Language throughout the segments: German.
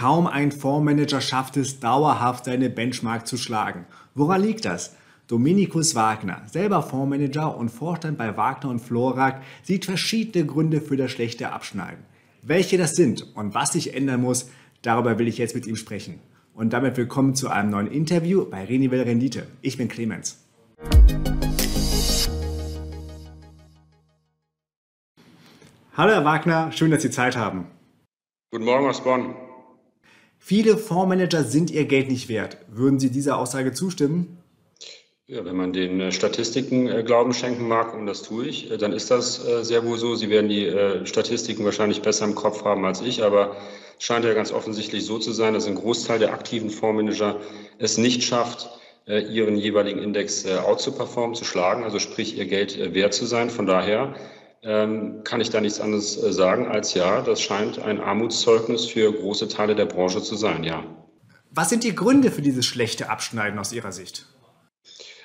Kaum ein Fondsmanager schafft es, dauerhaft seine Benchmark zu schlagen. Woran liegt das? Dominikus Wagner, selber Fondsmanager und Vorstand bei Wagner und Florak, sieht verschiedene Gründe für das schlechte Abschneiden. Welche das sind und was sich ändern muss, darüber will ich jetzt mit ihm sprechen. Und damit willkommen zu einem neuen Interview bei Renivel Rendite. Ich bin Clemens. Hallo Herr Wagner, schön, dass Sie Zeit haben. Guten Morgen aus Bonn. Viele Fondsmanager sind ihr Geld nicht wert. Würden Sie dieser Aussage zustimmen? Ja, wenn man den äh, Statistiken äh, Glauben schenken mag, und das tue ich, äh, dann ist das sehr wohl so. Sie werden die Statistiken wahrscheinlich besser im Kopf haben als ich, aber es scheint ja ganz offensichtlich so zu sein, dass ein Großteil der aktiven Fondsmanager es nicht schafft, ihren jeweiligen Index out zu performen, zu schlagen, also sprich ihr Geld wert zu sein. Von daher ähm, kann ich da nichts anderes äh, sagen als ja, das scheint ein Armutszeugnis für große Teile der Branche zu sein, ja. Was sind die Gründe für dieses schlechte Abschneiden aus Ihrer Sicht?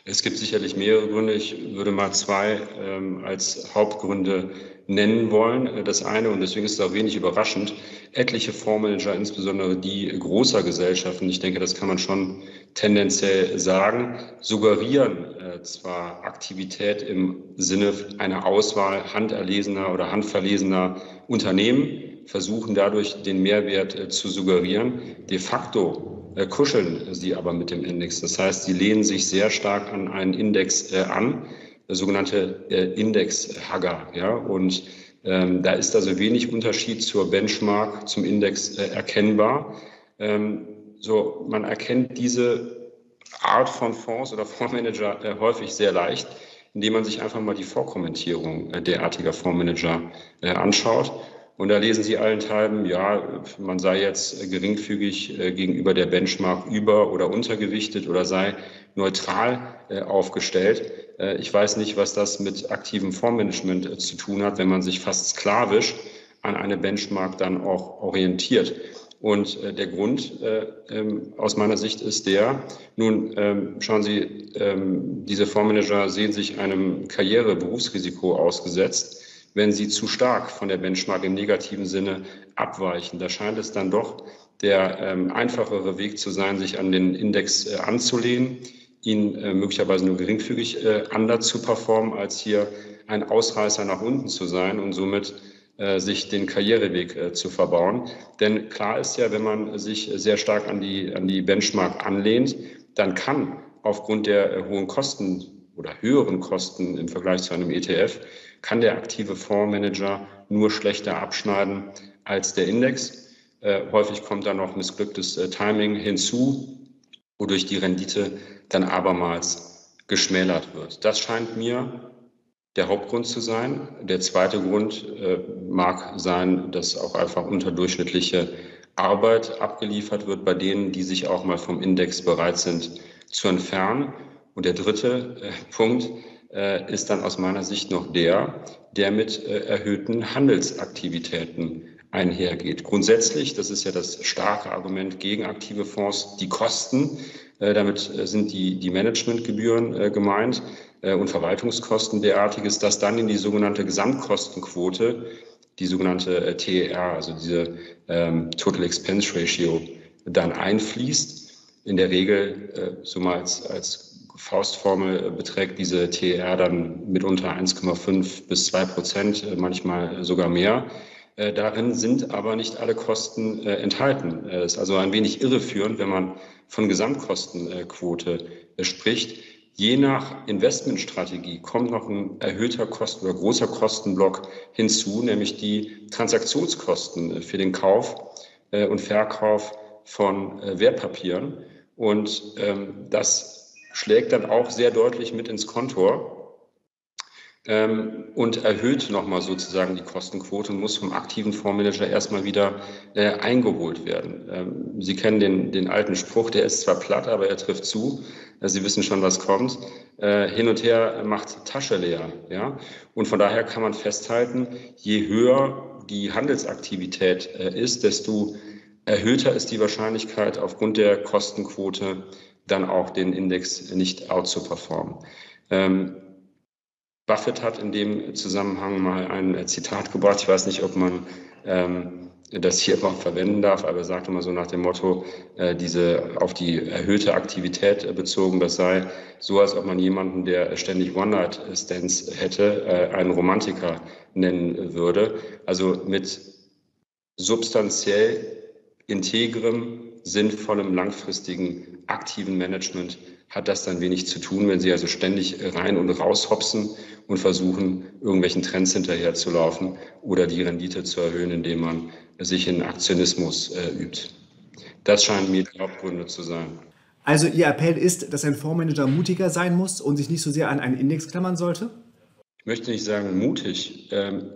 Es gibt sicherlich mehrere Gründe. Ich würde mal zwei ähm, als Hauptgründe nennen wollen. Das eine, und deswegen ist es auch wenig überraschend, etliche Fondsmanager, insbesondere die großer Gesellschaften, ich denke, das kann man schon tendenziell sagen, suggerieren äh, zwar Aktivität im Sinne einer Auswahl handerlesener oder handverlesener Unternehmen, versuchen dadurch den Mehrwert äh, zu suggerieren. De facto äh, kuscheln sie aber mit dem Index. Das heißt, sie lehnen sich sehr stark an einen Index äh, an, sogenannte äh, Index-Hugger. Ja? Und ähm, da ist also wenig Unterschied zur Benchmark, zum Index äh, erkennbar. Ähm, so, man erkennt diese Art von Fonds oder Fondsmanager äh, häufig sehr leicht, indem man sich einfach mal die Vorkommentierung äh, derartiger Fondsmanager äh, anschaut. Und da lesen Sie allenthalben, ja, man sei jetzt geringfügig äh, gegenüber der Benchmark über- oder untergewichtet oder sei neutral äh, aufgestellt. Äh, ich weiß nicht, was das mit aktivem Fondsmanagement zu tun hat, wenn man sich fast sklavisch an eine Benchmark dann auch orientiert. Und der Grund ähm, aus meiner Sicht ist der, nun ähm, schauen Sie, ähm, diese Fondsmanager sehen sich einem Karriere-Berufsrisiko ausgesetzt wenn sie zu stark von der Benchmark im negativen Sinne abweichen. Da scheint es dann doch der ähm, einfachere Weg zu sein, sich an den Index äh, anzulehnen, ihn äh, möglicherweise nur geringfügig äh, anders zu performen, als hier ein Ausreißer nach unten zu sein und somit äh, sich den Karriereweg äh, zu verbauen. Denn klar ist ja, wenn man sich sehr stark an die, an die Benchmark anlehnt, dann kann aufgrund der äh, hohen Kosten oder höheren Kosten im Vergleich zu einem ETF kann der aktive Fondsmanager nur schlechter abschneiden als der Index. Äh, häufig kommt dann noch missglücktes äh, Timing hinzu, wodurch die Rendite dann abermals geschmälert wird. Das scheint mir der Hauptgrund zu sein. Der zweite Grund äh, mag sein, dass auch einfach unterdurchschnittliche Arbeit abgeliefert wird bei denen, die sich auch mal vom Index bereit sind zu entfernen. Und der dritte äh, Punkt äh, ist dann aus meiner Sicht noch der, der mit äh, erhöhten Handelsaktivitäten einhergeht. Grundsätzlich, das ist ja das starke Argument gegen aktive Fonds, die Kosten. Äh, damit äh, sind die, die Managementgebühren äh, gemeint äh, und Verwaltungskosten derartiges, dass dann in die sogenannte Gesamtkostenquote, die sogenannte TER, also diese ähm, Total Expense Ratio, dann einfließt. In der Regel, so mal als, als Faustformel beträgt diese TR dann mitunter 1,5 bis 2 Prozent, äh, manchmal sogar mehr. Äh, darin sind aber nicht alle Kosten äh, enthalten. Es ist also ein wenig irreführend, wenn man von Gesamtkostenquote spricht. Je nach Investmentstrategie kommt noch ein erhöhter Kosten oder großer Kostenblock hinzu, nämlich die Transaktionskosten für den Kauf und Verkauf von Wertpapieren. Und ähm, das schlägt dann auch sehr deutlich mit ins Kontor ähm, und erhöht nochmal sozusagen die Kostenquote und muss vom aktiven Fondsmanager erstmal wieder äh, eingeholt werden. Ähm, Sie kennen den, den alten Spruch, der ist zwar platt, aber er trifft zu. Äh, Sie wissen schon, was kommt. Äh, hin und her macht Tasche leer. Ja? Und von daher kann man festhalten, je höher die Handelsaktivität äh, ist, desto erhöhter ist die Wahrscheinlichkeit aufgrund der Kostenquote, dann auch den Index nicht out zu performen. Ähm, Buffett hat in dem Zusammenhang mal ein Zitat gebracht. Ich weiß nicht, ob man ähm, das hier mal verwenden darf, aber er sagte mal so nach dem Motto, äh, diese auf die erhöhte Aktivität äh, bezogen, das sei so, als ob man jemanden, der ständig One-Night-Stands hätte, äh, einen Romantiker nennen würde. Also mit substanziell integrem, sinnvollem, langfristigen, aktiven Management hat das dann wenig zu tun, wenn Sie also ständig rein und raus hopsen und versuchen, irgendwelchen Trends hinterherzulaufen oder die Rendite zu erhöhen, indem man sich in Aktionismus äh, übt. Das scheinen mir die Hauptgründe zu sein. Also Ihr Appell ist, dass ein Fondsmanager mutiger sein muss und sich nicht so sehr an einen Index klammern sollte? Ich möchte nicht sagen mutig. Ähm,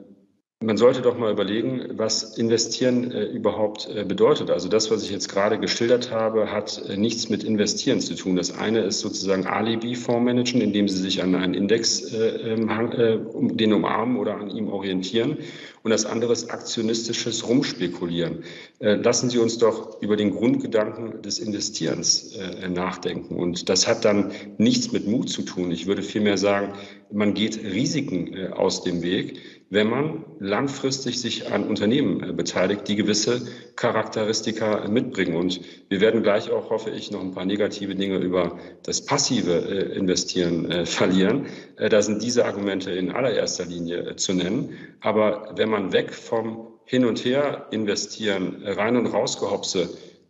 man sollte doch mal überlegen, was Investieren äh, überhaupt äh, bedeutet. Also das, was ich jetzt gerade geschildert habe, hat äh, nichts mit Investieren zu tun. Das eine ist sozusagen Alibi-Fondsmanagen, indem Sie sich an einen Index äh, ähm, äh, den umarmen oder an ihm orientieren. Und das andere ist aktionistisches Rumspekulieren. Äh, lassen Sie uns doch über den Grundgedanken des Investierens nachdenken. Und das hat dann nichts mit Mut zu tun. Ich würde vielmehr sagen, man geht Risiken aus dem Weg wenn man langfristig sich an Unternehmen äh, beteiligt, die gewisse Charakteristika mitbringen. Und wir werden gleich auch, hoffe ich, noch ein paar negative Dinge über das passive äh, Investieren äh, verlieren. Da sind diese Argumente in allererster Linie zu nennen. Aber wenn man weg vom Hin und Her investieren, rein und rausgehopse,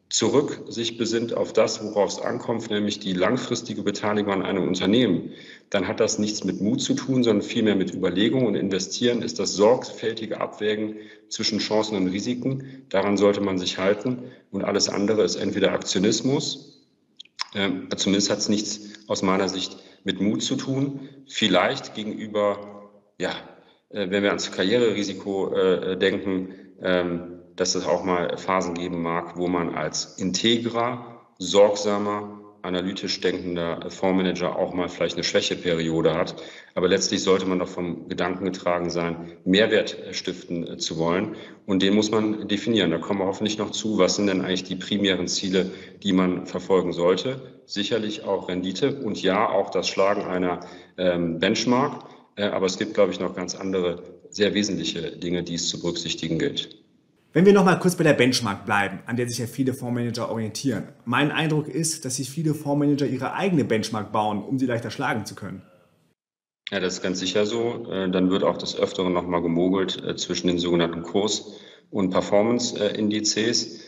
zurück sich besinnt auf das, worauf es ankommt, nämlich die langfristige Beteiligung an einem Unternehmen, dann hat das nichts mit Mut zu tun, sondern vielmehr mit Überlegung und investieren. Ist das sorgfältige Abwägen zwischen Chancen und Risiken. Daran sollte man sich halten. Und alles andere ist entweder Aktionismus, äh, zumindest hat es nichts aus meiner Sicht mit Mut zu tun, vielleicht gegenüber, ja, äh, wenn wir ans Karriererisiko äh, denken, ähm, dass es auch mal Phasen geben mag, wo man als integrer, sorgsamer, analytisch denkender Fondsmanager auch mal vielleicht eine Schwächeperiode hat. Aber letztlich sollte man doch vom Gedanken getragen sein, Mehrwert stiften zu wollen. Und den muss man definieren. Da kommen wir hoffentlich noch zu. Was sind denn eigentlich die primären Ziele, die man verfolgen sollte? Sicherlich auch Rendite und ja, auch das Schlagen einer ähm, Benchmark. Äh, aber es gibt, glaube ich, noch ganz andere, sehr wesentliche Dinge, die es zu berücksichtigen gilt. Wenn wir nochmal kurz bei der Benchmark bleiben, an der sich ja viele Fondsmanager orientieren. Mein Eindruck ist, dass sich viele Fondsmanager ihre eigene Benchmark bauen, um sie leichter schlagen zu können. Ja, das ist ganz sicher so. Äh, dann wird auch des Öfteren nochmal gemogelt äh, zwischen den sogenannten Kurs- und Performance-Indizes.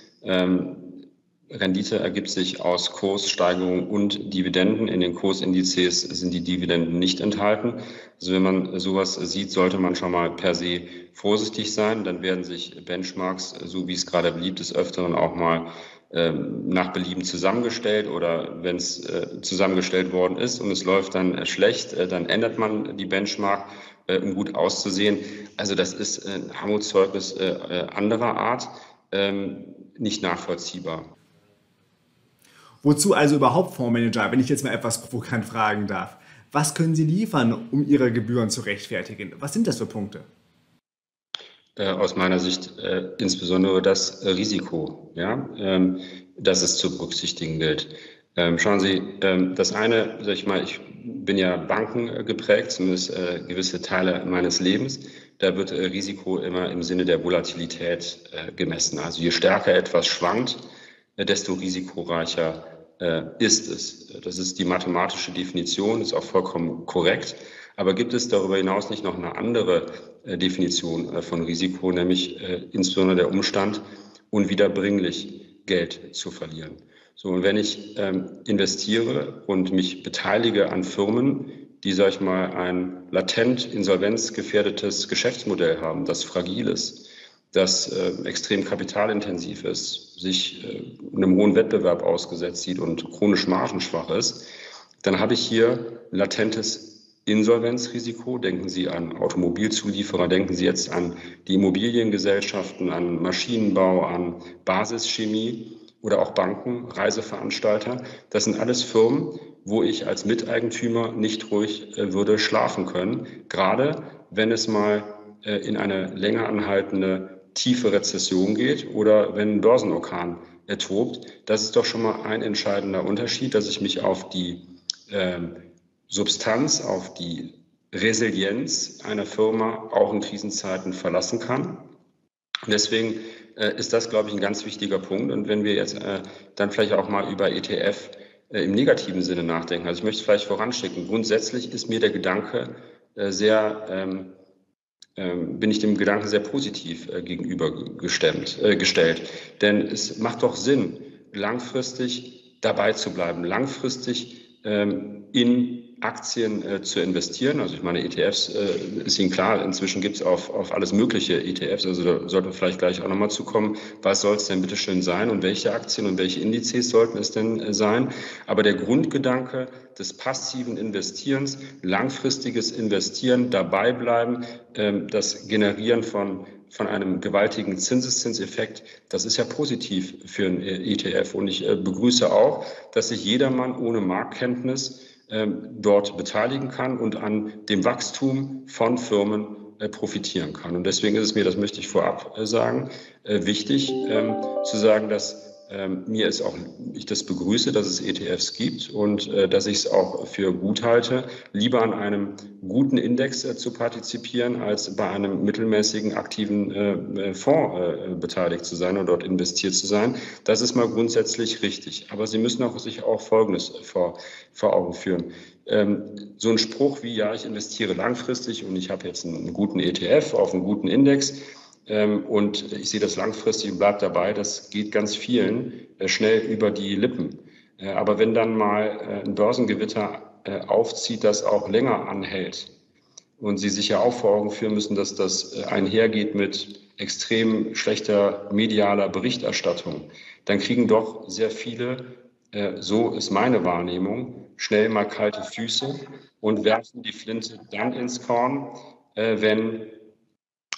Rendite ergibt sich aus Kurssteigerung und Dividenden. In den Kursindizes sind die Dividenden nicht enthalten. Also wenn man sowas sieht, sollte man schon mal per se vorsichtig sein. Dann werden sich Benchmarks, so wie es gerade beliebt ist, öfteren auch mal ähm, nach Belieben zusammengestellt oder wenn es äh, zusammengestellt worden ist und es läuft dann äh, schlecht, äh, dann ändert man die Benchmark, um gut auszusehen. Also das ist ein Armutszeugnis anderer Art, ähm, nicht nachvollziehbar. Wozu also überhaupt Fondsmanager, wenn ich jetzt mal etwas provokant fragen darf? Was können Sie liefern, um Ihre Gebühren zu rechtfertigen? Was sind das für Punkte? Äh, aus meiner Sicht äh, insbesondere das Risiko, ja, ähm, das es zu berücksichtigen gilt. Ähm, schauen Sie, ähm, das eine, sag ich mal, ich bin ja Banken geprägt, zumindest äh, gewisse Teile meines Lebens. Da wird äh, Risiko immer im Sinne der Volatilität äh, gemessen. Also je stärker etwas schwankt, äh, desto risikoreicher äh, ist es. Das ist die mathematische Definition, ist auch vollkommen korrekt. Aber gibt es darüber hinaus nicht noch eine andere äh, Definition von Risiko, nämlich insbesondere der Umstand, unwiederbringlich Geld zu verlieren? So, und wenn ich ähm, investiere und mich beteilige an Firmen, die, sag ich mal, ein latent insolvenzgefährdetes Geschäftsmodell haben, das fragil ist, das äh, extrem kapitalintensiv ist, sich äh, einem hohen Wettbewerb ausgesetzt sieht und chronisch margenschwach ist, dann habe ich hier latentes Insolvenzrisiko. Denken Sie an Automobilzulieferer, denken Sie jetzt an die Immobiliengesellschaften, an Maschinenbau, an Basischemie oder auch Banken, Reiseveranstalter. Das sind alles Firmen, wo ich als Miteigentümer nicht ruhig äh, würde schlafen können, gerade wenn es mal äh, in eine länger anhaltende tiefe Rezession geht oder wenn ein Börsenorkan ertobt. Das ist doch schon mal ein entscheidender Unterschied, dass ich mich auf die ähm, Substanz, auf die Resilienz einer Firma auch in Krisenzeiten verlassen kann. Und deswegen äh, ist das, glaube ich, ein ganz wichtiger Punkt. Und wenn wir jetzt äh, dann vielleicht auch mal über ETF äh, im negativen Sinne nachdenken, also ich möchte vielleicht voranschicken. Grundsätzlich ist mir der Gedanke äh, sehr, ähm, bin ich dem Gedanken sehr positiv äh, gegenübergestellt. Äh, gestellt. Denn es macht doch Sinn, langfristig dabei zu bleiben, langfristig ähm, in Aktien äh, zu investieren. Also ich meine, ETFs äh, ist Ihnen klar, inzwischen gibt es auf, auf alles mögliche ETFs, also da sollten wir vielleicht gleich auch nochmal zukommen, was soll es denn bitte schön sein und welche Aktien und welche Indizes sollten es denn äh, sein. Aber der Grundgedanke des passiven Investierens, langfristiges Investieren, dabei bleiben, ähm, das Generieren von von einem gewaltigen Zinseszinseffekt, das ist ja positiv für ein äh, ETF. Und ich äh, begrüße auch, dass sich jedermann ohne Marktkenntnis dort beteiligen kann und an dem Wachstum von Firmen äh, profitieren kann. Und deswegen ist es mir, das möchte ich vorab äh, sagen, äh, wichtig ähm, zu sagen, dass ähm, mir ist auch, ich das begrüße, dass es ETFs gibt und äh, dass ich es auch für gut halte, lieber an einem guten Index äh, zu partizipieren, als bei einem mittelmäßigen aktiven äh, Fonds beteiligt zu sein und dort investiert zu sein. Das ist mal grundsätzlich richtig. Aber Sie müssen auch sich auch Folgendes vor, vor Augen führen. Ähm, so ein Spruch wie, ja, ich investiere langfristig und ich habe jetzt einen guten ETF auf einen guten Index, und ich sehe das langfristig und bleibe dabei, das geht ganz vielen äh, schnell über die Lippen. Äh, aber wenn dann mal äh, ein Börsengewitter aufzieht, das auch länger anhält und Sie sich ja auch vor Augen führen müssen, dass das einhergeht mit extrem schlechter medialer Berichterstattung, dann kriegen doch sehr viele, so ist meine Wahrnehmung, schnell mal kalte Füße und werfen die Flinte dann ins Korn, wenn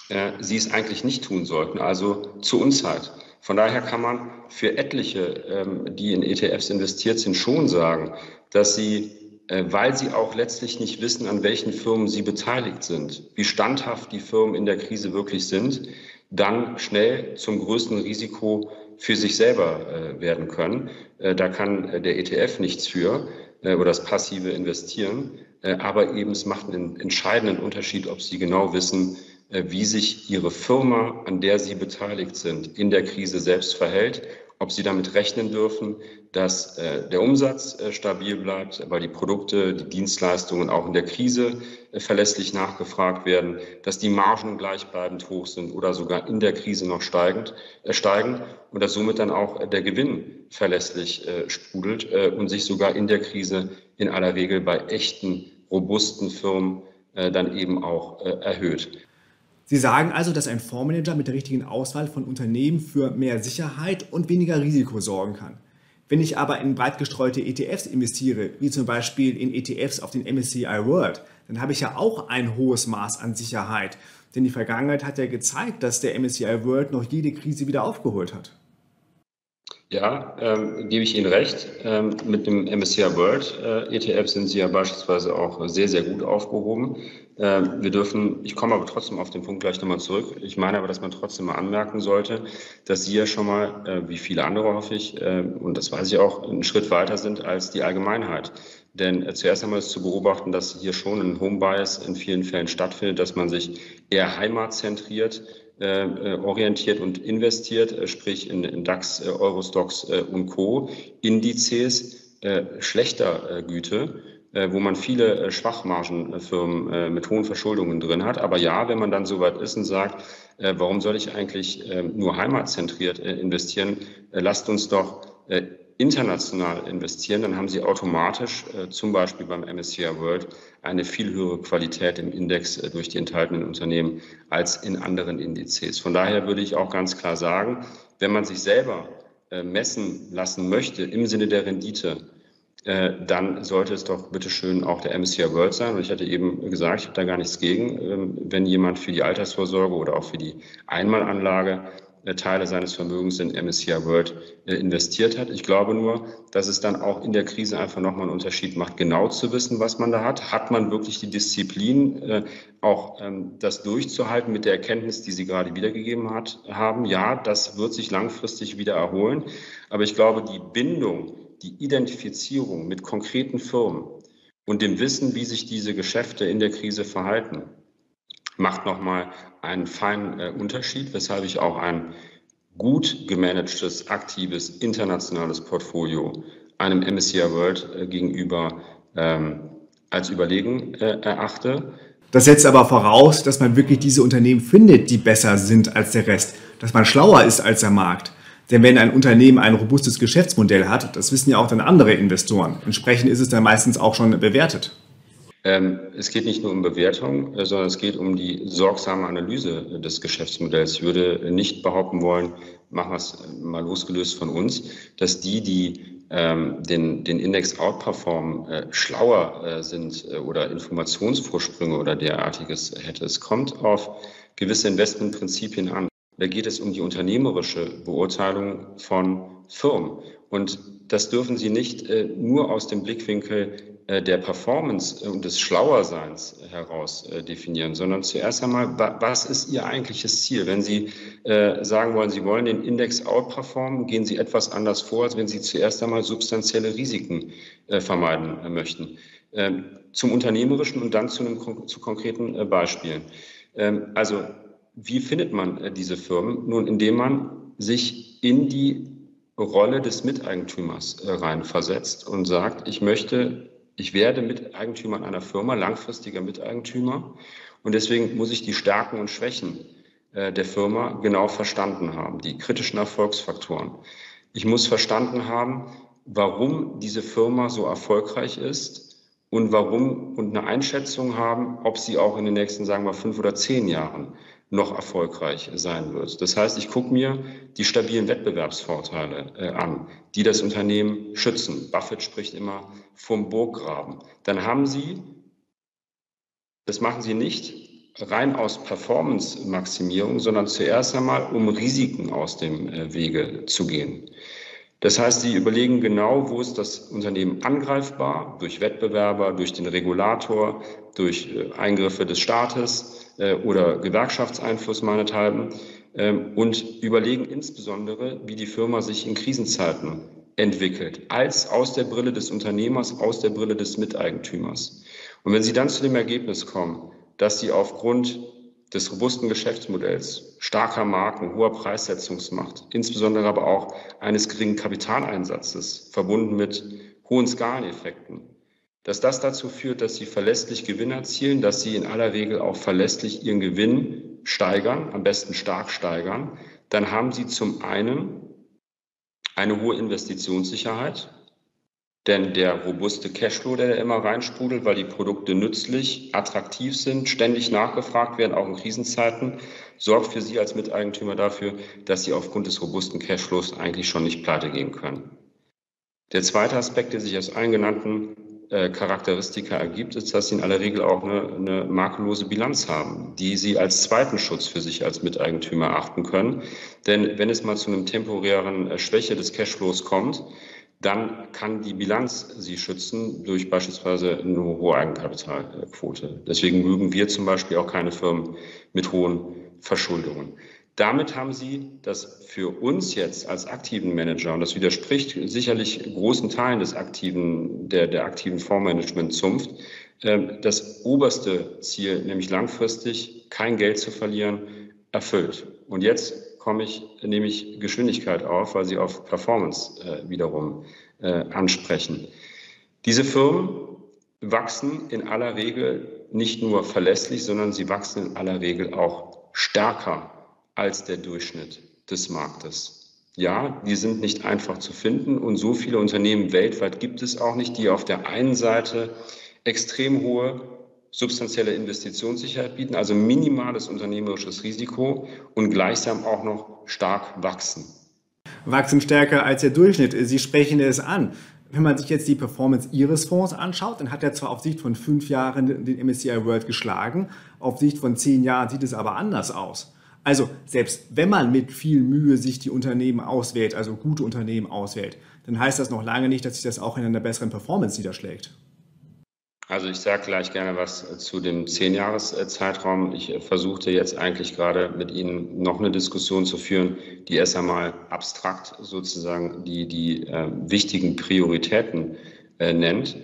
äh, sie es eigentlich nicht tun sollten, also zu Unzeit. Von daher kann man für etliche, ähm, die in ETFs investiert sind, schon sagen, dass sie, äh, weil sie auch letztlich nicht wissen, an welchen Firmen sie beteiligt sind, wie standhaft die Firmen in der Krise wirklich sind, dann schnell zum größten Risiko für sich selber äh, werden können. Äh, da kann äh, der ETF nichts für äh, oder das passive Investieren. Äh, aber eben es macht einen entscheidenden Unterschied, ob Sie genau wissen, wie sich Ihre Firma, an der Sie beteiligt sind, in der Krise selbst verhält, ob Sie damit rechnen dürfen, dass äh, der Umsatz äh, stabil bleibt, weil die Produkte, die Dienstleistungen auch in der Krise verlässlich nachgefragt werden, dass die Margen gleichbleibend hoch sind oder sogar in der Krise noch steigend, steigen und dass somit dann auch der Gewinn verlässlich sprudelt und sich sogar in der Krise in aller Regel bei echten, robusten Firmen dann eben auch erhöht. Sie sagen also, dass ein Fondsmanager mit der richtigen Auswahl von Unternehmen für mehr Sicherheit und weniger Risiko sorgen kann. Wenn ich aber in breit gestreute ETFs investiere, wie zum Beispiel in ETFs auf den MSCI World, dann habe ich ja auch ein hohes Maß an Sicherheit. Denn die Vergangenheit hat ja gezeigt, dass der MSCI World noch jede Krise wieder aufgeholt hat. Ja, ähm, gebe ich Ihnen recht. Ähm, mit dem MSCI World äh, ETF sind Sie ja beispielsweise auch sehr, sehr gut aufgehoben. Äh, wir dürfen, ich komme aber trotzdem auf den Punkt gleich nochmal zurück. Ich meine aber, dass man trotzdem mal anmerken sollte, dass Sie ja schon mal, äh, wie viele andere hoffe ich, äh, und das weiß ich auch, einen Schritt weiter sind als die Allgemeinheit. Denn äh, zuerst einmal ist zu beobachten, dass hier schon ein Home Bias in vielen Fällen stattfindet, dass man sich eher heimatzentriert äh, äh, orientiert und investiert, sprich in, in DAX, äh, Eurostox äh, und Co. Indizes schlechter Güte, wo man viele Schwachmargenfirmen mit hohen Verschuldungen drin hat. Aber ja, wenn man dann soweit ist und sagt, warum soll ich eigentlich nur heimatzentriert investieren, lasst uns doch international investieren, dann haben Sie automatisch äh, zum Beispiel beim MSCI World eine viel höhere Qualität im Index äh, durch die enthaltenen Unternehmen als in anderen Indizes. Von daher würde ich auch ganz klar sagen, wenn man sich selber äh, messen lassen möchte im Sinne der Rendite, äh, dann sollte es doch bitteschön auch der MSCI World sein. Und ich hatte eben gesagt, ich habe da gar nichts gegen, ähm, wenn jemand für die Altersvorsorge oder auch für die Einmalanlage äh, Teile seines Vermögens in MSCI World äh, investiert hat. Ich glaube nur, dass es dann auch in der Krise einfach nochmal einen Unterschied macht, genau zu wissen, was man da hat. Hat man wirklich die Disziplin, äh, auch ähm, das durchzuhalten mit der Erkenntnis, die Sie gerade wiedergegeben hat, haben? Ja, das wird sich langfristig wieder erholen. Aber ich glaube, die Bindung, die Identifizierung mit konkreten Firmen und dem Wissen, wie sich diese Geschäfte in der Krise verhalten, macht nochmal einen feinen äh, Unterschied, weshalb ich auch ein gut gemanagtes, aktives, internationales Portfolio einem MSCI World äh, gegenüber ähm, als überlegen äh, erachte. Das setzt aber voraus, dass man wirklich diese Unternehmen findet, die besser sind als der Rest, dass man schlauer ist als der Markt. Denn wenn ein Unternehmen ein robustes Geschäftsmodell hat, das wissen ja auch dann andere Investoren. Entsprechend ist es dann meistens auch schon bewertet. Ähm, es geht nicht nur um Bewertung, äh, sondern es geht um die sorgsame Analyse des Geschäftsmodells. Ich würde nicht behaupten wollen, machen wir es mal losgelöst von uns, dass die, die ähm, den, den Index outperformen, äh, schlauer äh, sind äh, oder Informationsvorsprünge oder derartiges hätte. Es kommt auf gewisse Investmentprinzipien an. Da geht es um die unternehmerische Beurteilung von Firmen. Und das dürfen Sie nicht äh, nur aus dem Blickwinkel äh, der Performance und des Schlauerseins heraus äh, definieren, sondern zuerst einmal, was ist Ihr eigentliches Ziel? Wenn Sie sagen wollen, Sie wollen den Index outperformen, gehen Sie etwas anders vor, als wenn Sie zuerst einmal substanzielle Risiken vermeiden möchten. Ähm, zum Unternehmerischen und dann zu, einem, zu konkreten Beispielen. Ähm, also, wie findet man diese Firmen? Nun, indem man sich in die Rolle des Miteigentümers äh, reinversetzt und sagt, ich möchte, ich werde Miteigentümer einer Firma, langfristiger Miteigentümer und deswegen muss ich die Stärken und Schwächen äh, der Firma genau verstanden haben, die kritischen Erfolgsfaktoren. Ich muss verstanden haben, warum diese Firma so erfolgreich ist und warum und eine Einschätzung haben, ob sie auch in den nächsten, sagen wir, fünf oder zehn Jahren noch erfolgreich sein wird. Das heißt, ich gucke mir die stabilen Wettbewerbsvorteile äh, an, die das Unternehmen schützen. Buffett spricht immer vom Burggraben. Dann haben Sie, das machen Sie nicht rein aus Performance-Maximierung, sondern zuerst einmal, um Risiken aus dem äh, Wege zu gehen. Das heißt, Sie überlegen genau, wo ist das Unternehmen angreifbar, durch Wettbewerber, durch den Regulator, durch äh, Eingriffe des Staates äh, oder Gewerkschaftseinfluss meinethalben ähm, und überlegen insbesondere, wie die Firma sich in Krisenzeiten entwickelt, als aus der Brille des Unternehmers, aus der Brille des Miteigentümers. Und wenn Sie dann zu dem Ergebnis kommen, dass Sie aufgrund des robusten Geschäftsmodells, starker Marken, hoher Preissetzungsmacht, insbesondere aber auch eines geringen Kapitaleinsatzes, verbunden mit hohen Skaleneffekten, dass das dazu führt, dass sie verlässlich Gewinn erzielen, dass sie in aller Regel auch verlässlich ihren Gewinn steigern, am besten stark steigern, dann haben sie zum einen eine hohe Investitionssicherheit, denn der robuste Cashflow, der immer reinsprudelt, weil die Produkte nützlich, attraktiv sind, ständig nachgefragt werden, auch in Krisenzeiten, sorgt für Sie als Miteigentümer dafür, dass Sie aufgrund des robusten Cashflows eigentlich schon nicht pleite gehen können. Der zweite Aspekt, der sich aus allen genannten äh, Charakteristika ergibt, ist, dass Sie in aller Regel auch eine, eine makellose Bilanz haben, die Sie als zweiten Schutz für sich als Miteigentümer achten können. Denn wenn es mal zu einem temporären äh, Schwäche des Cashflows kommt, dann kann die Bilanz sie schützen durch beispielsweise eine hohe Eigenkapitalquote. Deswegen mögen wir zum Beispiel auch keine Firmen mit hohen Verschuldungen. Damit haben Sie das für uns jetzt als aktiven Manager, und das widerspricht sicherlich großen Teilen des aktiven, der, der aktiven Fondsmanagement-Zunft, äh, das oberste Ziel, nämlich langfristig kein Geld zu verlieren, erfüllt. Und jetzt komme ich, nehme ich Geschwindigkeit auf, weil Sie auf Performance äh, wiederum äh, ansprechen. Diese Firmen wachsen in aller Regel nicht nur verlässlich, sondern sie wachsen in aller Regel auch stärker als der Durchschnitt des Marktes. Ja, die sind nicht einfach zu finden und so viele Unternehmen weltweit gibt es auch nicht, die auf der einen Seite extrem hohe substanzielle Investitionssicherheit bieten, also minimales unternehmerisches Risiko und gleichsam auch noch stark wachsen. Wachsen stärker als der Durchschnitt. Sie sprechen es an. Wenn man sich jetzt die Performance Ihres Fonds anschaut, dann hat er zwar auf Sicht von fünf Jahren den MSCI World geschlagen, auf Sicht von zehn Jahren sieht es aber anders aus. Also selbst wenn man mit viel Mühe sich die Unternehmen auswählt, also gute Unternehmen auswählt, dann heißt das noch lange nicht, dass sich das auch in einer besseren Performance niederschlägt. Also ich sage gleich gerne was äh, zu dem Zehn-Jahres-Zeitraum. Ich äh, versuchte jetzt eigentlich gerade mit Ihnen noch eine Diskussion zu führen, die erst einmal abstrakt sozusagen die, die äh, wichtigen Prioritäten äh, nennt,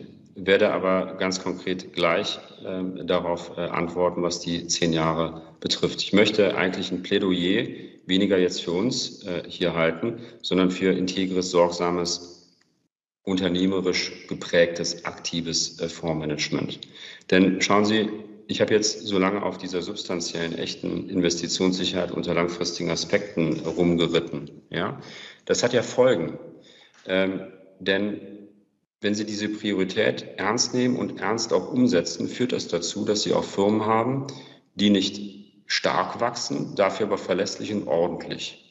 werde aber ganz konkret gleich äh, darauf äh, antworten, was die zehn Jahre betrifft. Ich möchte eigentlich ein Plädoyer weniger jetzt für uns äh, hier halten, sondern für integres, sorgsames, unternehmerisch geprägtes, aktives äh, Fondsmanagement. Denn schauen Sie, ich habe jetzt so lange auf dieser substanziellen, echten Investitionssicherheit unter langfristigen Aspekten rumgeritten. Ja? Das hat ja Folgen. Ähm, denn wenn Sie diese Priorität ernst nehmen und ernst auch umsetzen, führt das dazu, dass Sie auch Firmen haben, die nicht stark wachsen, dafür aber verlässlich und ordentlich.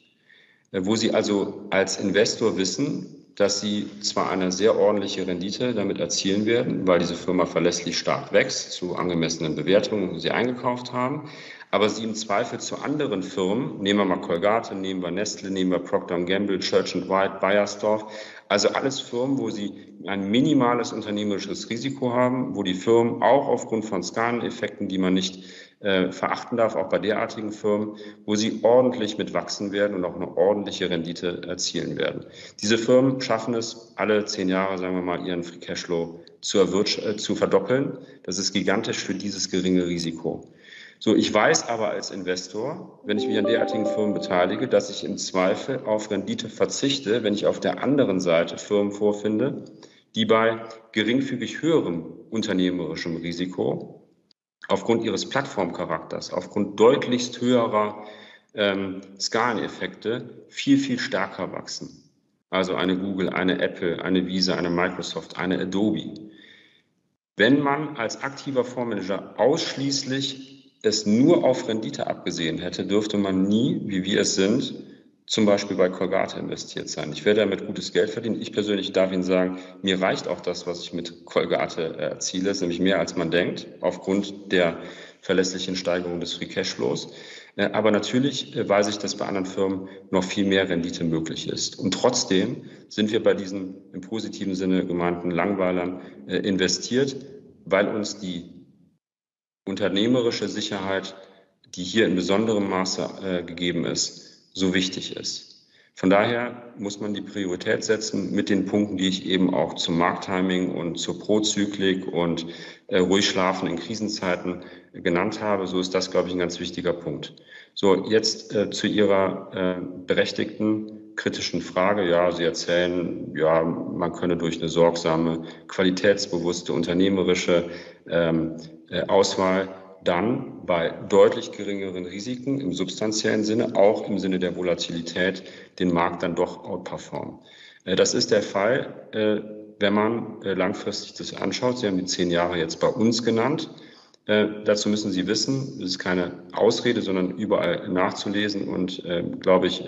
Äh, wo Sie also als Investor wissen, dass sie zwar eine sehr ordentliche Rendite damit erzielen werden, weil diese Firma verlässlich stark wächst, zu angemessenen Bewertungen, sie eingekauft haben, aber sie im Zweifel zu anderen Firmen, nehmen wir mal Colgate, nehmen wir Nestle, nehmen wir Procter Gamble, Church White, Bayersdorf, also alles Firmen, wo sie ein minimales unternehmerisches Risiko haben, wo die Firmen auch aufgrund von Skaleneffekten, die man nicht äh, verachten darf, auch bei derartigen Firmen, wo sie ordentlich mit wachsen werden und auch eine ordentliche Rendite erzielen werden. Diese Firmen schaffen es, alle zehn Jahre, sagen wir mal, ihren Free Cashflow zu, äh, zu verdoppeln. Das ist gigantisch für dieses geringe Risiko. So, ich weiß aber als Investor, wenn ich mich an derartigen Firmen beteilige, dass ich im Zweifel auf Rendite verzichte, wenn ich auf der anderen Seite Firmen vorfinde, die bei geringfügig höherem unternehmerischem Risiko aufgrund ihres Plattformcharakters, aufgrund deutlichst höherer ähm, Skaleneffekte viel, viel stärker wachsen. Also eine Google, eine Apple, eine Visa, eine Microsoft, eine Adobe. Wenn man als aktiver Fondsmanager ausschließlich es nur auf Rendite abgesehen hätte, dürfte man nie, wie wir es sind, zum Beispiel bei Colgate investiert sein. Ich werde damit gutes Geld verdienen. Ich persönlich darf Ihnen sagen, mir reicht auch das, was ich mit Colgate äh, erziele, ist nämlich mehr als man denkt, aufgrund der verlässlichen Steigerung des Free Cashflows. Äh, aber natürlich äh, weiß ich, dass bei anderen Firmen noch viel mehr Rendite möglich ist. Und trotzdem sind wir bei diesen im positiven Sinne gemeinten Langweilern investiert, weil uns die unternehmerische Sicherheit, die hier in besonderem Maße gegeben ist, so wichtig ist. Von daher muss man die Priorität setzen mit den Punkten, die ich eben auch zum Markttiming und zur Prozyklik und äh, ruhig schlafen in Krisenzeiten genannt habe. So ist das, glaube ich, ein ganz wichtiger Punkt. So, jetzt äh, zu Ihrer äh, berechtigten kritischen Frage. Ja, Sie erzählen, ja, man könne durch eine sorgsame, qualitätsbewusste, unternehmerische ähm, äh, Auswahl dann bei deutlich geringeren Risiken im substanziellen Sinne, auch im Sinne der Volatilität, den Markt dann doch outperformen. Äh, das ist der Fall, äh, wenn man äh, langfristig das anschaut. Sie haben die zehn Jahre jetzt bei uns genannt. Dazu müssen Sie wissen, es ist keine Ausrede, sondern überall nachzulesen und, glaube ich,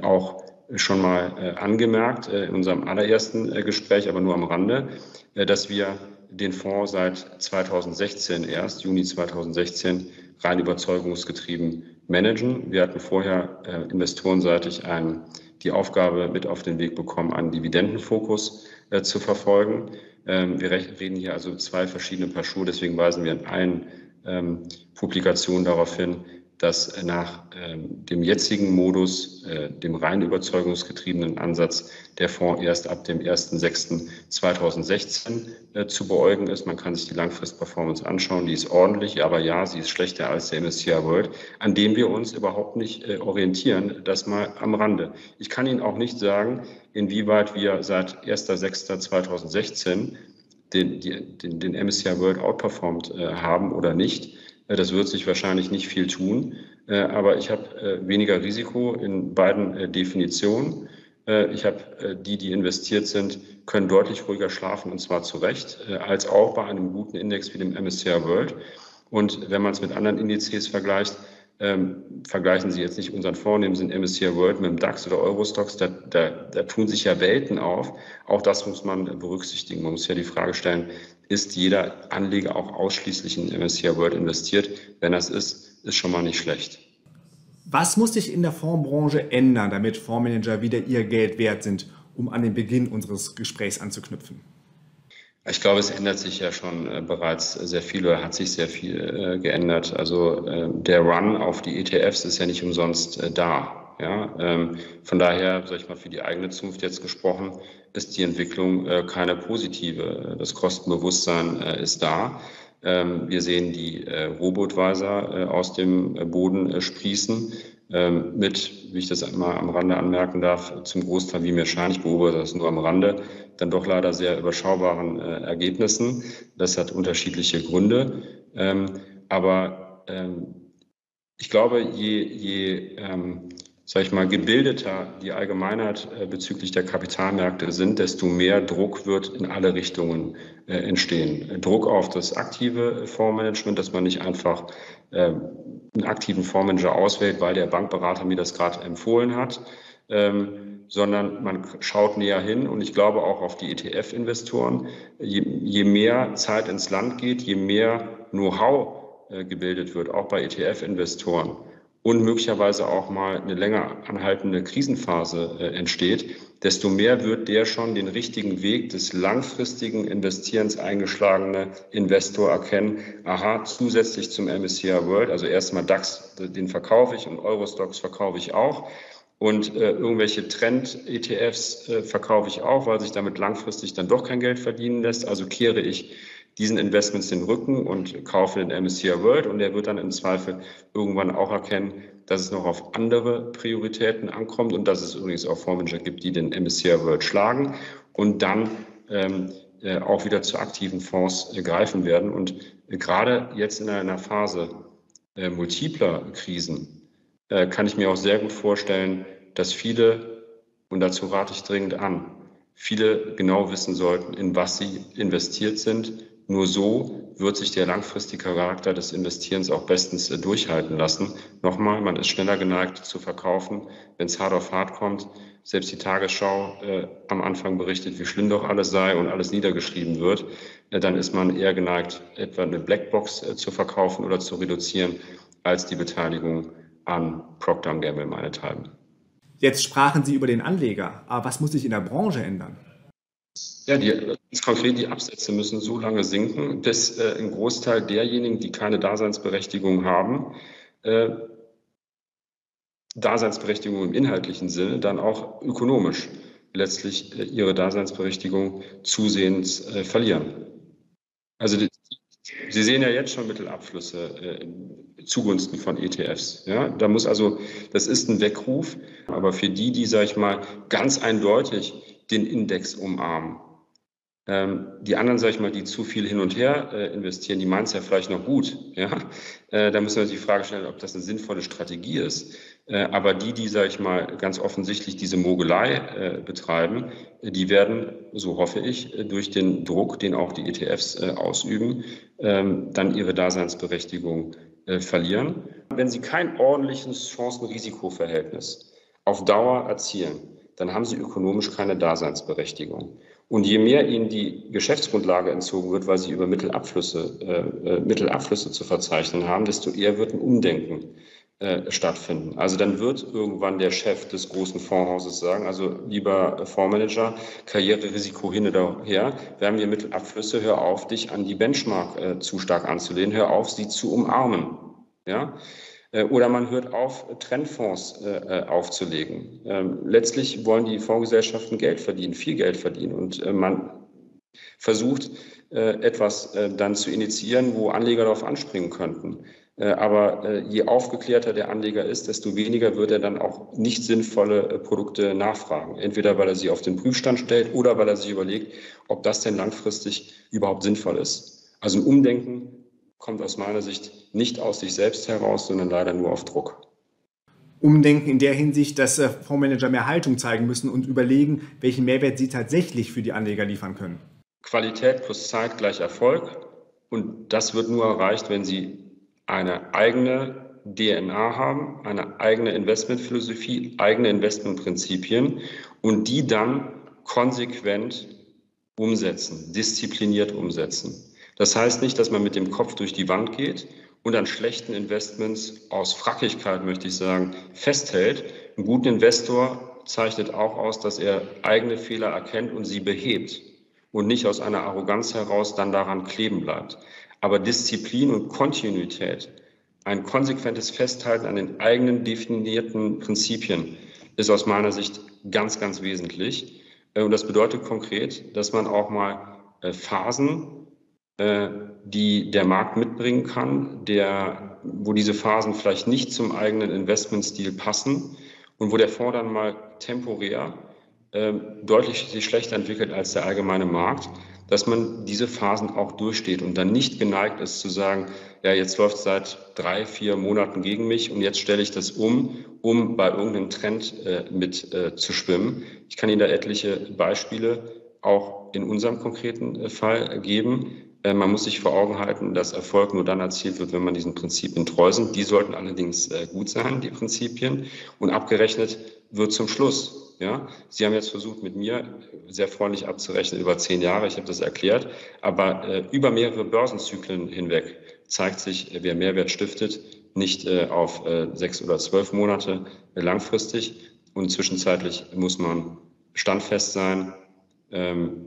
auch schon mal angemerkt in unserem allerersten Gespräch, aber nur am Rande, dass wir den Fonds seit 2016 erst, Juni 2016, rein überzeugungsgetrieben managen. Wir hatten vorher äh, investorenseitig ein, die Aufgabe mit auf den Weg bekommen, einen Dividendenfokus äh, zu verfolgen. Ähm, wir reden hier also zwei verschiedene Paar Schuhe, deswegen weisen wir in allen ähm, Publikationen darauf hin, dass nach ähm, dem jetzigen Modus, äh, dem rein überzeugungsgetriebenen Ansatz, der Fonds erst ab dem 1.6.2016 äh, zu beäugen ist. Man kann sich die Langfristperformance anschauen, die ist ordentlich, aber ja, sie ist schlechter als der MSCI World, an dem wir uns überhaupt nicht äh, orientieren. Das mal am Rande. Ich kann Ihnen auch nicht sagen, inwieweit wir seit 1.6.2016 den, den, den MSCI World outperformed äh, haben oder nicht. Äh, das wird sich wahrscheinlich nicht viel tun, äh, aber ich habe äh, weniger Risiko in beiden Definitionen. Ich habe die, die investiert sind, können deutlich ruhiger schlafen und zwar zu Recht, als auch bei einem guten Index wie dem MSCI World. Und wenn man es mit anderen Indizes vergleicht, ähm, vergleichen Sie jetzt nicht unseren Fonds, nehmen Sie den MSCI World mit dem DAX oder Eurostox, da, da, da tun sich ja Welten auf. Auch das muss man berücksichtigen. Man muss ja die Frage stellen, ist jeder Anleger auch ausschließlich in MSCI World investiert? Wenn das ist, ist schon mal nicht schlecht. Was muss sich in der Fondsbranche ändern, damit Fondsmanager wieder ihr Geld wert sind, um an den Beginn unseres Gesprächs anzuknüpfen? Ich glaube, es ändert sich ja schon äh, bereits sehr viel oder hat sich sehr viel äh, geändert. Also äh, der Run auf die ETFs ist ja nicht umsonst da. Ja, ähm, von daher, sag ich mal, für die eigene Zunft jetzt gesprochen, ist die Entwicklung keine positive. Das Kostenbewusstsein ist da. Ähm, wir sehen die äh, Robotweiser aus dem Boden sprießen ähm, mit, wie ich das einmal am Rande anmerken darf, zum Großteil, wie mir scheint, ich beobachte das nur am Rande, dann doch leider sehr überschaubaren Ergebnissen. Das hat unterschiedliche Gründe. Ähm, aber ich glaube, je, je sage ich mal, gebildeter die Allgemeinheit äh, bezüglich der Kapitalmärkte sind, desto mehr Druck wird in alle Richtungen äh, entstehen. Druck auf das aktive Fondsmanagement, dass man nicht einfach äh, einen aktiven Fondsmanager auswählt, weil der Bankberater mir das gerade empfohlen hat, ähm, sondern man schaut näher hin und ich glaube auch auf die ETF-Investoren. Je, je, mehr Zeit ins Land geht, je mehr Know-how äh, gebildet wird, auch bei ETF-Investoren, und möglicherweise auch mal eine länger anhaltende Krisenphase äh, entsteht, desto mehr wird der schon den richtigen Weg des langfristigen Investierens eingeschlagene Investor erkennen. Aha, zusätzlich zum MSCI World, also erstmal DAX, den verkaufe ich und Eurostocks verkaufe ich auch. Und äh, irgendwelche Trend-ETFs äh, verkaufe ich auch, weil sich damit langfristig dann doch kein Geld verdienen lässt. Also kehre ich diesen Investments den Rücken und kaufe den MSCI World und der wird dann im Zweifel irgendwann auch erkennen, dass es noch auf andere Prioritäten ankommt und dass es übrigens auch Fondsmanager gibt, die den MSCI World schlagen und dann ähm, äh, auch wieder zu aktiven Fonds äh, greifen werden. Und äh, gerade jetzt in einer Phase äh, multipler Krisen äh, kann ich mir auch sehr gut vorstellen, dass viele, und dazu rate ich dringend an, viele genau wissen sollten, in was sie investiert sind, nur so wird sich der langfristige Charakter des Investierens auch bestens äh, durchhalten lassen. Nochmal, man ist schneller geneigt zu verkaufen, wenn es hart auf hart kommt. Selbst die Tagesschau äh, am Anfang berichtet, wie schlimm doch alles sei und alles niedergeschrieben wird. Äh, dann ist man eher geneigt, etwa eine Blackbox äh, zu verkaufen oder zu reduzieren, als die Beteiligung an Procter Gamble meinethalben. Jetzt sprachen Sie über den Anleger, aber was muss sich in der Branche ändern? Ja, die, ganz konkret, die Absätze müssen so lange sinken, bis äh, ein Großteil derjenigen, die keine Daseinsberechtigung haben, äh, Daseinsberechtigung im inhaltlichen Sinne, dann auch ökonomisch letztlich äh, ihre Daseinsberechtigung zusehends äh, verlieren. Also die, Sie sehen ja jetzt schon Mittelabflüsse äh, zugunsten von ETFs. Ja, da muss also, das ist ein Weckruf, aber für die, die, sage ich mal, ganz eindeutig den Index umarmen, ähm, die anderen, sage ich mal, die zu viel hin und her äh, investieren, die meinen es ja vielleicht noch gut. Ja? Äh, da müssen wir uns die Frage stellen, ob das eine sinnvolle Strategie ist. Äh, aber die, die, sage ich mal, ganz offensichtlich diese Mogelei äh, betreiben, die werden, so hoffe ich, äh, durch den Druck, den auch die ETFs äh, ausüben, ähm, dann ihre Daseinsberechtigung verlieren. Wenn sie kein ordentliches Chancen-Risiko-Verhältnis auf Dauer erzielen, dann haben sie ökonomisch keine Daseinsberechtigung. Und je mehr ihnen die Geschäftsgrundlage entzogen wird, weil sie über Mittelabflüsse, äh, äh, Mittelabflüsse zu verzeichnen haben, desto eher wird ein Umdenken äh, stattfinden. Also dann wird irgendwann der Chef des großen Fondshauses sagen, also lieber Fondsmanager, Karriererisiko hin oder her, wir haben hier Mittelabflüsse, hör auf, dich an die Benchmark äh, zu stark anzulehnen, hör auf, sie zu umarmen. Ja, äh, oder man hört auf, Trendfonds äh, äh, aufzulegen. Ähm, letztlich wollen die Fondsgesellschaften Geld verdienen, viel Geld verdienen. Und man versucht, etwas dann zu initiieren, wo Anleger darauf anspringen könnten. Aber je aufgeklärter der Anleger ist, desto weniger wird er dann auch nicht sinnvolle Produkte nachfragen. Entweder weil er sie auf den Prüfstand stellt oder weil er sich überlegt, ob das denn langfristig überhaupt sinnvoll ist. Also ein Umdenken kommt aus meiner Sicht nicht aus sich selbst heraus, sondern leider nur auf Druck. Umdenken in der Hinsicht, dass äh, Fondsmanager mehr Haltung zeigen müssen und überlegen, welchen Mehrwert sie tatsächlich für die Anleger liefern können. Qualität plus Zeit gleich Erfolg. Und das wird nur erreicht, wenn sie eine eigene DNA haben, eine eigene Investmentphilosophie, eigene Investmentprinzipien und die dann konsequent umsetzen, diszipliniert umsetzen. Das heißt nicht, dass man mit dem Kopf durch die Wand geht und an schlechten Investments aus Frackigkeit, möchte ich sagen, festhält. Ein guter Investor zeichnet auch aus, dass er eigene Fehler erkennt und sie behebt und nicht aus einer Arroganz heraus dann daran kleben bleibt. Aber Disziplin und Kontinuität ein konsequentes Festhalten an den eigenen definierten Prinzipien ist aus meiner Sicht ganz, ganz wesentlich. Äh, und das bedeutet konkret, dass man auch mal äh, Phasen, äh, die der Markt mitbringen kann, der, wo diese Phasen vielleicht nicht zum eigenen Investmentstil passen und wo der Fonds dann mal temporär deutlich sich schlechter entwickelt als der allgemeine Markt, dass man diese Phasen auch durchsteht und dann nicht geneigt ist zu sagen, ja, jetzt läuft es seit drei, vier Monaten gegen mich und jetzt stelle ich das um, um bei irgendeinem Trend äh, mit äh, zu schwimmen. Ich kann Ihnen da etliche Beispiele auch in unserem konkreten äh, Fall geben. Äh, man muss sich vor Augen halten, dass Erfolg nur dann erzielt wird, wenn man diesen Prinzipien treu sind. Die sollten allerdings äh, gut sein, die Prinzipien. Und abgerechnet wird zum Schluss. Ja, Sie haben jetzt versucht, mit mir sehr freundlich abzurechnen über zehn Jahre. Ich habe das erklärt. Aber äh, über mehrere Börsenzyklen hinweg zeigt sich, wer Mehrwert stiftet, nicht äh, auf äh, sechs oder zwölf Monate langfristig. Und zwischenzeitlich muss man standfest sein. Ähm,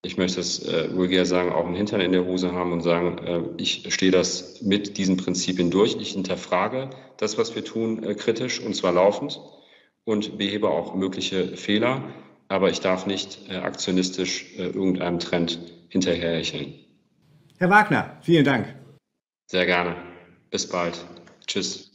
ich möchte es äh, vulgär sagen, auch einen Hintern in der Hose haben und sagen, äh, ich stehe das mit diesen Prinzipien durch. Ich hinterfrage das, was wir tun, äh, kritisch und zwar laufend und behebe auch mögliche Fehler. Aber ich darf nicht äh, aktionistisch äh, irgendeinem Trend hinterherhecheln. Herr Wagner, vielen Dank. Sehr gerne. Bis bald. Tschüss.